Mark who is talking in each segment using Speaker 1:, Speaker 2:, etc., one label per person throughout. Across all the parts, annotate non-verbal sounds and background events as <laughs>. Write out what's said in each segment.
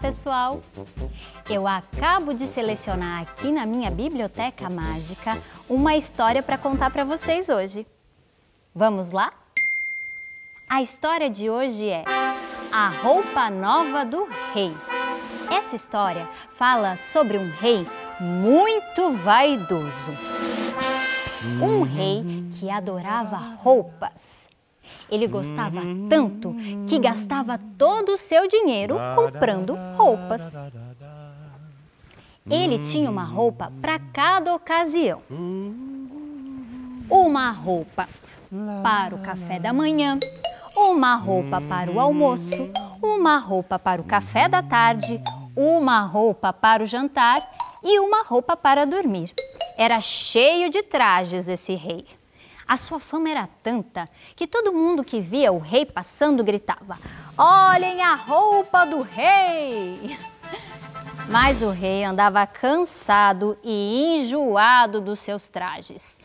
Speaker 1: Pessoal! Eu acabo de selecionar aqui na minha biblioteca mágica uma história para contar para vocês hoje. Vamos lá? A história de hoje é A Roupa Nova do Rei. Essa história fala sobre um rei muito vaidoso. Um rei que adorava roupas ele gostava tanto que gastava todo o seu dinheiro comprando roupas. Ele tinha uma roupa para cada ocasião. Uma roupa para o café da manhã, uma roupa para o almoço, uma roupa para o café da tarde, uma roupa para o jantar e uma roupa para dormir. Era cheio de trajes esse rei. A sua fama era tanta que todo mundo que via o rei passando gritava: Olhem a roupa do rei! <laughs> Mas o rei andava cansado e enjoado dos seus trajes.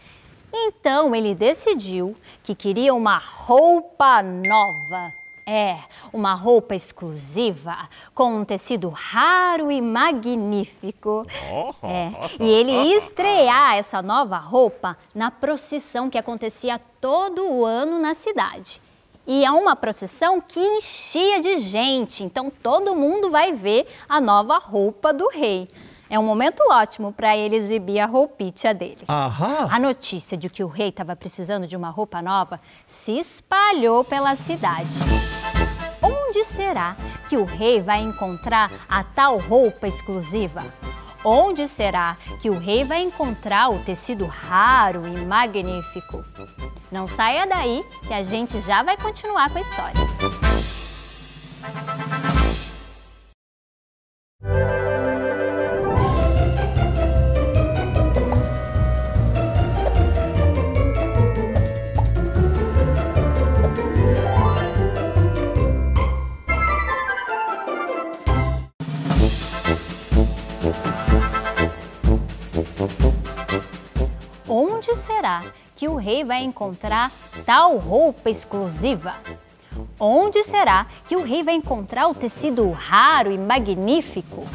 Speaker 1: Então ele decidiu que queria uma roupa nova é, uma roupa exclusiva com um tecido raro e magnífico. É, <laughs> e ele ia estrear essa nova roupa na procissão que acontecia todo o ano na cidade. E é uma procissão que enchia de gente, então todo mundo vai ver a nova roupa do rei. É um momento ótimo para ele exibir a roupinha dele.
Speaker 2: Aham.
Speaker 1: A notícia de que o rei estava precisando de uma roupa nova se espalhou pela cidade. Onde será que o rei vai encontrar a tal roupa exclusiva? Onde será que o rei vai encontrar o tecido raro e magnífico? Não saia daí que a gente já vai continuar com a história. Onde será que o rei vai encontrar tal roupa exclusiva? Onde será que o rei vai encontrar o tecido raro e magnífico?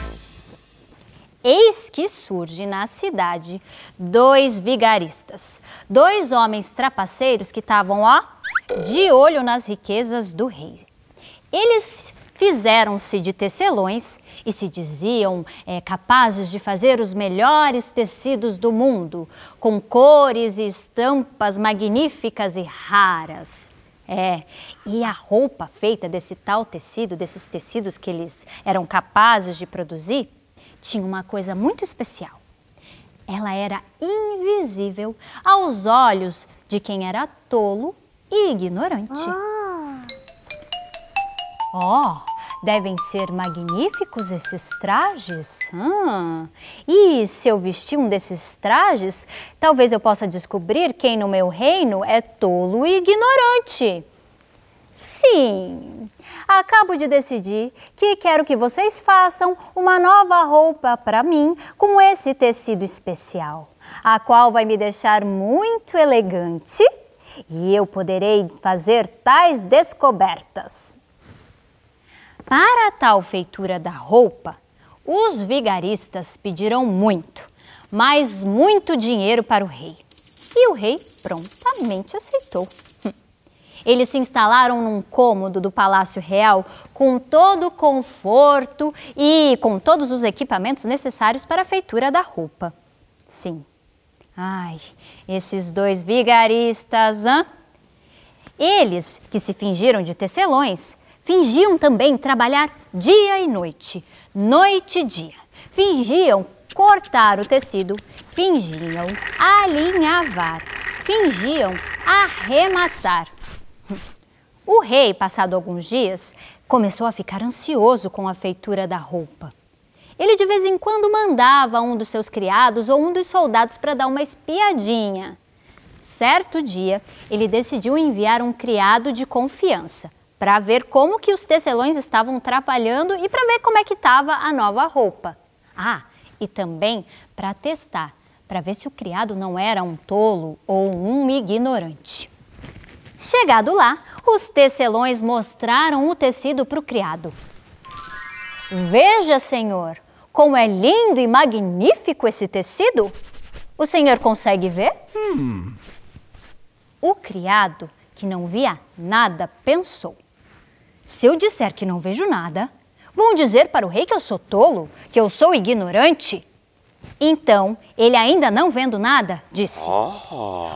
Speaker 1: Eis que surge na cidade dois vigaristas, dois homens trapaceiros que estavam, ó, de olho nas riquezas do rei. Eles fizeram-se de tecelões e se diziam é, capazes de fazer os melhores tecidos do mundo, com cores e estampas magníficas e raras. É, e a roupa feita desse tal tecido, desses tecidos que eles eram capazes de produzir, tinha uma coisa muito especial. Ela era invisível aos olhos de quem era tolo e ignorante. Ó, oh, devem ser magníficos esses trajes. Hum. E se eu vestir um desses trajes, talvez eu possa descobrir quem no meu reino é tolo e ignorante. Sim, acabo de decidir que quero que vocês façam uma nova roupa para mim com esse tecido especial, a qual vai me deixar muito elegante e eu poderei fazer tais descobertas. Para a tal feitura da roupa, os vigaristas pediram muito, mas muito dinheiro para o rei. E o rei prontamente aceitou. <laughs> Eles se instalaram num cômodo do Palácio Real com todo o conforto e com todos os equipamentos necessários para a feitura da roupa. Sim. Ai, esses dois vigaristas, hã? Eles, que se fingiram de tecelões, fingiam também trabalhar dia e noite, noite e dia. Fingiam cortar o tecido, fingiam alinhavar, fingiam arrematar. O rei, passado alguns dias, começou a ficar ansioso com a feitura da roupa. Ele de vez em quando mandava um dos seus criados ou um dos soldados para dar uma espiadinha. Certo dia, ele decidiu enviar um criado de confiança para ver como que os tecelões estavam atrapalhando e para ver como é que estava a nova roupa. Ah, e também para testar, para ver se o criado não era um tolo ou um ignorante. Chegado lá, os tecelões mostraram o tecido para o criado. Veja, senhor, como é lindo e magnífico esse tecido. O senhor consegue ver? Hum. O criado, que não via nada, pensou: Se eu disser que não vejo nada, vão dizer para o rei que eu sou tolo, que eu sou ignorante. Então, ele ainda não vendo nada, disse: Oh,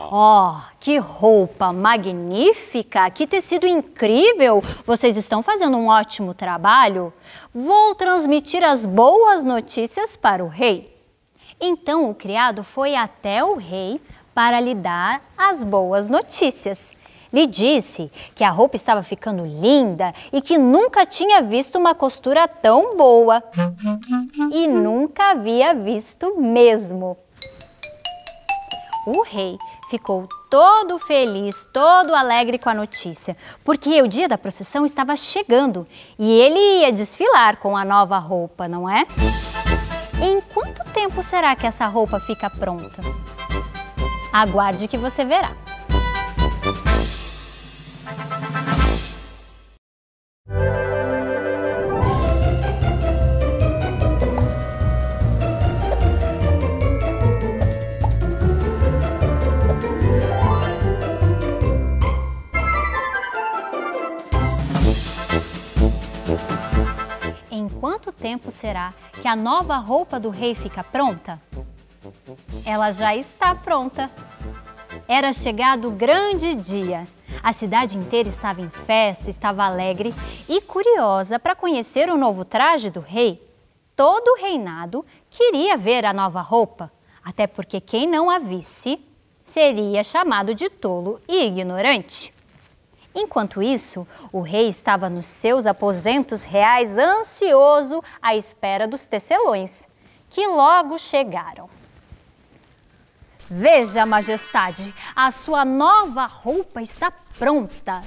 Speaker 1: oh que roupa magnífica! Que tecido incrível! Vocês estão fazendo um ótimo trabalho. Vou transmitir as boas notícias para o rei. Então o criado foi até o rei para lhe dar as boas notícias. Lhe disse que a roupa estava ficando linda e que nunca tinha visto uma costura tão boa. E nunca havia visto mesmo. O rei ficou todo feliz, todo alegre com a notícia, porque o dia da procissão estava chegando e ele ia desfilar com a nova roupa, não é? Em quanto tempo será que essa roupa fica pronta? Aguarde que você verá. Tempo será que a nova roupa do rei fica pronta? Ela já está pronta. Era chegado o grande dia. A cidade inteira estava em festa, estava alegre e curiosa para conhecer o novo traje do rei. Todo o reinado queria ver a nova roupa, até porque quem não a visse seria chamado de tolo e ignorante. Enquanto isso, o rei estava nos seus aposentos reais ansioso à espera dos tecelões, que logo chegaram. Veja, majestade, a sua nova roupa está pronta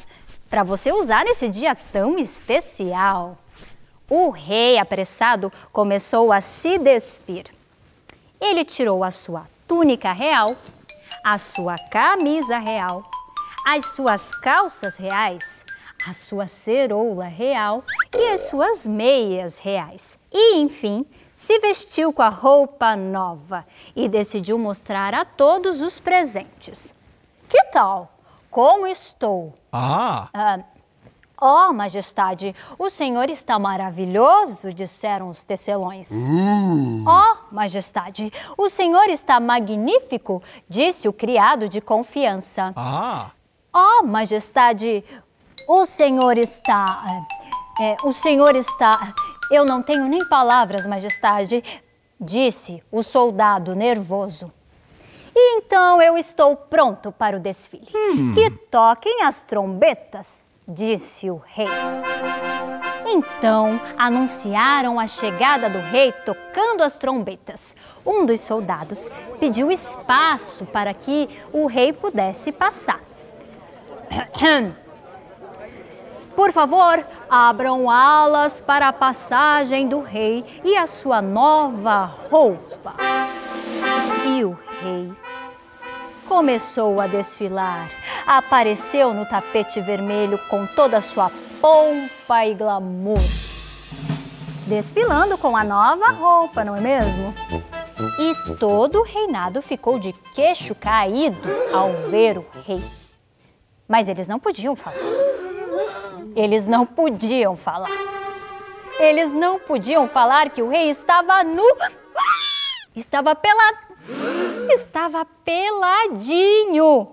Speaker 1: para você usar nesse dia tão especial. O rei, apressado, começou a se despir. Ele tirou a sua túnica real, a sua camisa real, as suas calças reais, a sua ceroula real e as suas meias reais. E, enfim, se vestiu com a roupa nova e decidiu mostrar a todos os presentes. Que tal? Como estou?
Speaker 2: Ah! ah
Speaker 1: oh, majestade, o senhor está maravilhoso, disseram os tecelões.
Speaker 2: Uh.
Speaker 1: Oh, majestade, o senhor está magnífico, disse o criado de confiança.
Speaker 2: Ah!
Speaker 1: Oh, majestade, o senhor está. É, o senhor está. Eu não tenho nem palavras, majestade, disse o soldado nervoso. E então eu estou pronto para o desfile.
Speaker 2: Hum.
Speaker 1: Que toquem as trombetas, disse o rei. Então anunciaram a chegada do rei tocando as trombetas. Um dos soldados pediu espaço para que o rei pudesse passar. <coughs> Por favor, abram alas para a passagem do rei e a sua nova roupa. E o rei começou a desfilar. Apareceu no tapete vermelho com toda a sua pompa e glamour. Desfilando com a nova roupa, não é mesmo? E todo o reinado ficou de queixo caído ao ver o rei. Mas eles não podiam falar. Eles não podiam falar. Eles não podiam falar que o rei estava nu. Estava pelado. Estava peladinho.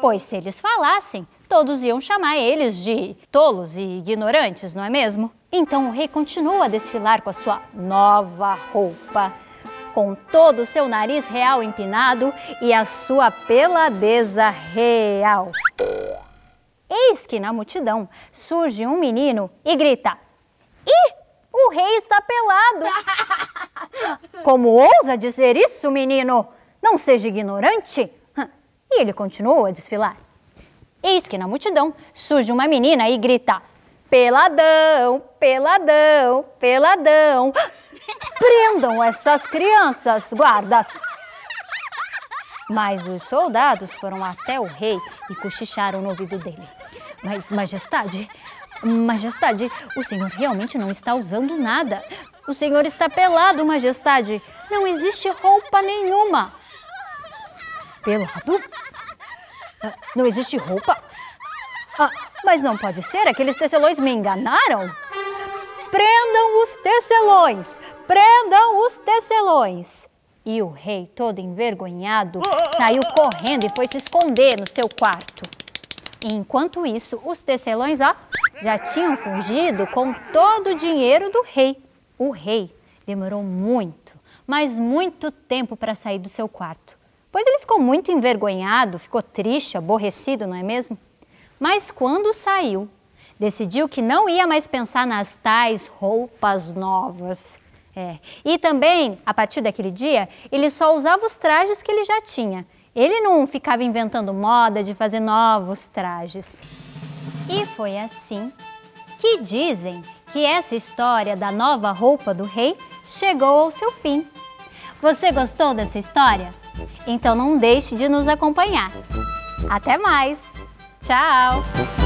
Speaker 1: Pois se eles falassem, todos iam chamar eles de tolos e ignorantes, não é mesmo? Então o rei continuou a desfilar com a sua nova roupa, com todo o seu nariz real empinado e a sua peladeza real. Eis que na multidão surge um menino e grita: Ih, o rei está pelado! <laughs> Como ousa dizer isso, menino? Não seja ignorante! E ele continuou a desfilar. Eis que na multidão surge uma menina e grita: Peladão, peladão, peladão! Prendam essas crianças, guardas! Mas os soldados foram até o rei e cochicharam no ouvido dele. Mas, majestade, Majestade, o senhor realmente não está usando nada. O senhor está pelado, Majestade. Não existe roupa nenhuma. Pelado? Ah, não existe roupa? Ah, mas não pode ser, aqueles tecelões me enganaram. Prendam os tecelões! Prendam os tecelões! E o rei, todo envergonhado, saiu correndo e foi se esconder no seu quarto. Enquanto isso, os tecelões, ó, já tinham fugido com todo o dinheiro do rei. O rei demorou muito, mas muito tempo para sair do seu quarto, pois ele ficou muito envergonhado, ficou triste, aborrecido, não é mesmo? Mas quando saiu, decidiu que não ia mais pensar nas tais roupas novas. É. E também, a partir daquele dia, ele só usava os trajes que ele já tinha. Ele não ficava inventando moda de fazer novos trajes. E foi assim que dizem que essa história da nova roupa do rei chegou ao seu fim. Você gostou dessa história? Então não deixe de nos acompanhar. Até mais! Tchau!